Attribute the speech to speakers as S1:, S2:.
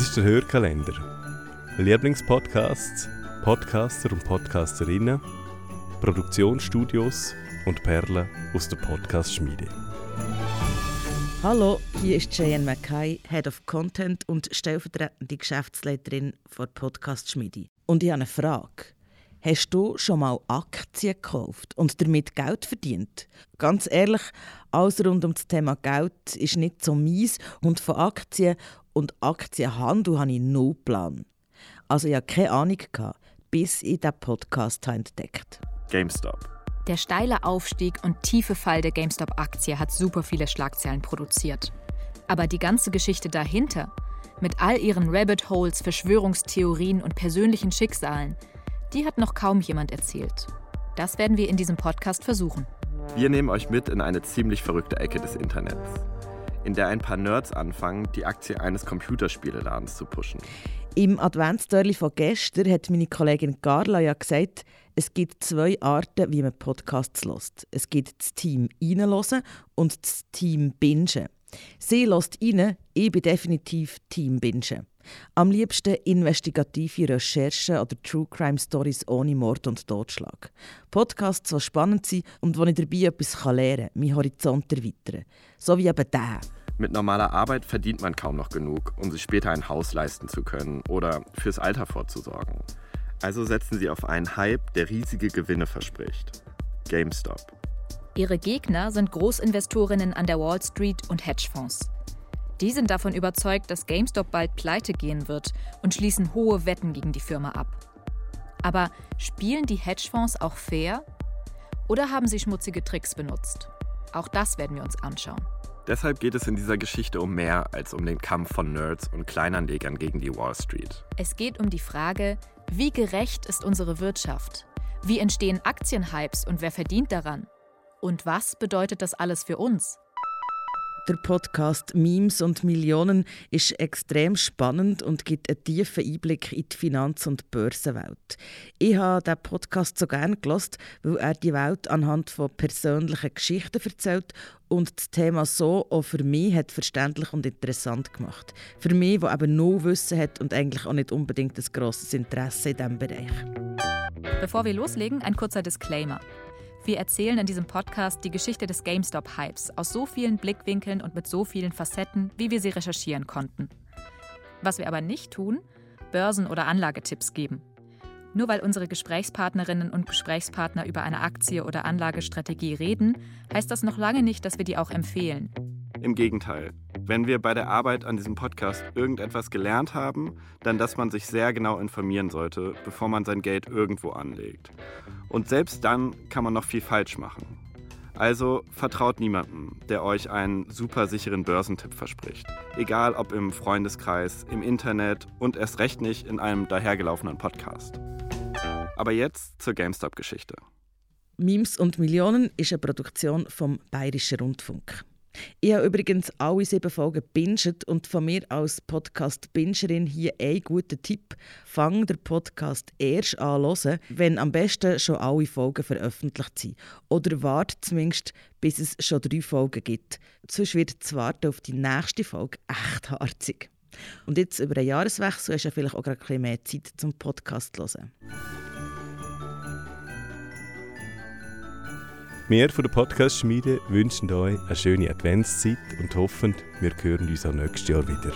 S1: Das ist der Hörkalender. Lieblingspodcasts, Podcaster und Podcasterinnen, Produktionsstudios und Perlen aus der Podcast-Schmiede.
S2: Hallo, hier ist Cheyenne Mackay, Head of Content und stellvertretende Geschäftsleiterin der Podcast-Schmiede. Und ich habe eine Frage. Hast du schon mal Aktien gekauft und damit Geld verdient? Ganz ehrlich, alles rund um das Thema Geld ist nicht so mies und von Aktien und Aktienhandel habe ich null Plan. Also ich hatte keine Ahnung, bis ich diesen Podcast entdeckt
S3: GameStop.
S4: Der steile Aufstieg und tiefe Fall der GameStop-Aktie hat super viele Schlagzeilen produziert. Aber die ganze Geschichte dahinter, mit all ihren Rabbit Holes, Verschwörungstheorien und persönlichen Schicksalen, die hat noch kaum jemand erzählt. Das werden wir in diesem Podcast versuchen.
S3: Wir nehmen euch mit in eine ziemlich verrückte Ecke des Internets, in der ein paar Nerds anfangen, die Aktie eines Computerspieleladens zu pushen.
S2: Im Adventsdörli von gestern hat meine Kollegin Carla ja gesagt, es gibt zwei Arten, wie man Podcasts lässt. Es gibt das Team reinhören und das Team bingen. Sie lässt rein, ich bin definitiv Team bingen. Am liebsten investigative Recherchen oder True Crime Stories ohne Mord und Totschlag. Podcasts, die spannend sind und wo ich dabei etwas lernen kann, meinen Horizont erweitern. So wie eben der.
S3: Mit normaler Arbeit verdient man kaum noch genug, um sich später ein Haus leisten zu können oder fürs Alter vorzusorgen. Also setzen sie auf einen Hype, der riesige Gewinne verspricht. GameStop.
S4: Ihre Gegner sind Großinvestorinnen an der Wall Street und Hedgefonds. Die sind davon überzeugt, dass GameStop bald pleite gehen wird und schließen hohe Wetten gegen die Firma ab. Aber spielen die Hedgefonds auch fair? Oder haben sie schmutzige Tricks benutzt? Auch das werden wir uns anschauen.
S3: Deshalb geht es in dieser Geschichte um mehr als um den Kampf von Nerds und Kleinanlegern gegen die Wall Street.
S4: Es geht um die Frage, wie gerecht ist unsere Wirtschaft? Wie entstehen Aktienhypes und wer verdient daran? Und was bedeutet das alles für uns?
S2: Der Podcast Memes und Millionen ist extrem spannend und gibt einen tiefen Einblick in die Finanz- und Börsenwelt. Ich habe diesen Podcast so gerne gelost, weil er die Welt anhand von persönlichen Geschichten erzählt und das Thema so auch für mich hat verständlich und interessant gemacht. Für mich, der eben null Wissen hat und eigentlich auch nicht unbedingt ein grosses Interesse in diesem Bereich.
S4: Bevor wir loslegen, ein kurzer Disclaimer. Wir erzählen in diesem Podcast die Geschichte des GameStop-Hypes aus so vielen Blickwinkeln und mit so vielen Facetten, wie wir sie recherchieren konnten. Was wir aber nicht tun, Börsen- oder Anlagetipps geben. Nur weil unsere Gesprächspartnerinnen und Gesprächspartner über eine Aktie oder Anlagestrategie reden, heißt das noch lange nicht, dass wir die auch empfehlen.
S3: Im Gegenteil. Wenn wir bei der Arbeit an diesem Podcast irgendetwas gelernt haben, dann dass man sich sehr genau informieren sollte, bevor man sein Geld irgendwo anlegt. Und selbst dann kann man noch viel falsch machen. Also vertraut niemandem, der euch einen super sicheren Börsentipp verspricht. Egal ob im Freundeskreis, im Internet und erst recht nicht in einem dahergelaufenen Podcast. Aber jetzt zur GameStop-Geschichte.
S2: Memes und Millionen ist eine Produktion vom Bayerischen Rundfunk. Ich habe übrigens alle sieben Folgen binget und von mir als Podcast-Bingerin hier ein guter Tipp. Fang den Podcast erst an hören, wenn am besten schon alle Folgen veröffentlicht sind. Oder warte zumindest, bis es schon drei Folgen gibt. Sonst wird das Warten auf die nächste Folge echt harzig. Und jetzt über einen Jahreswechsel hast du vielleicht auch gerade ein bisschen mehr Zeit zum Podcast zu hören.
S1: Wir von der Podcast-Schmiede wünschen euch eine schöne Adventszeit und hoffen, wir hören uns auch nächstes Jahr wieder.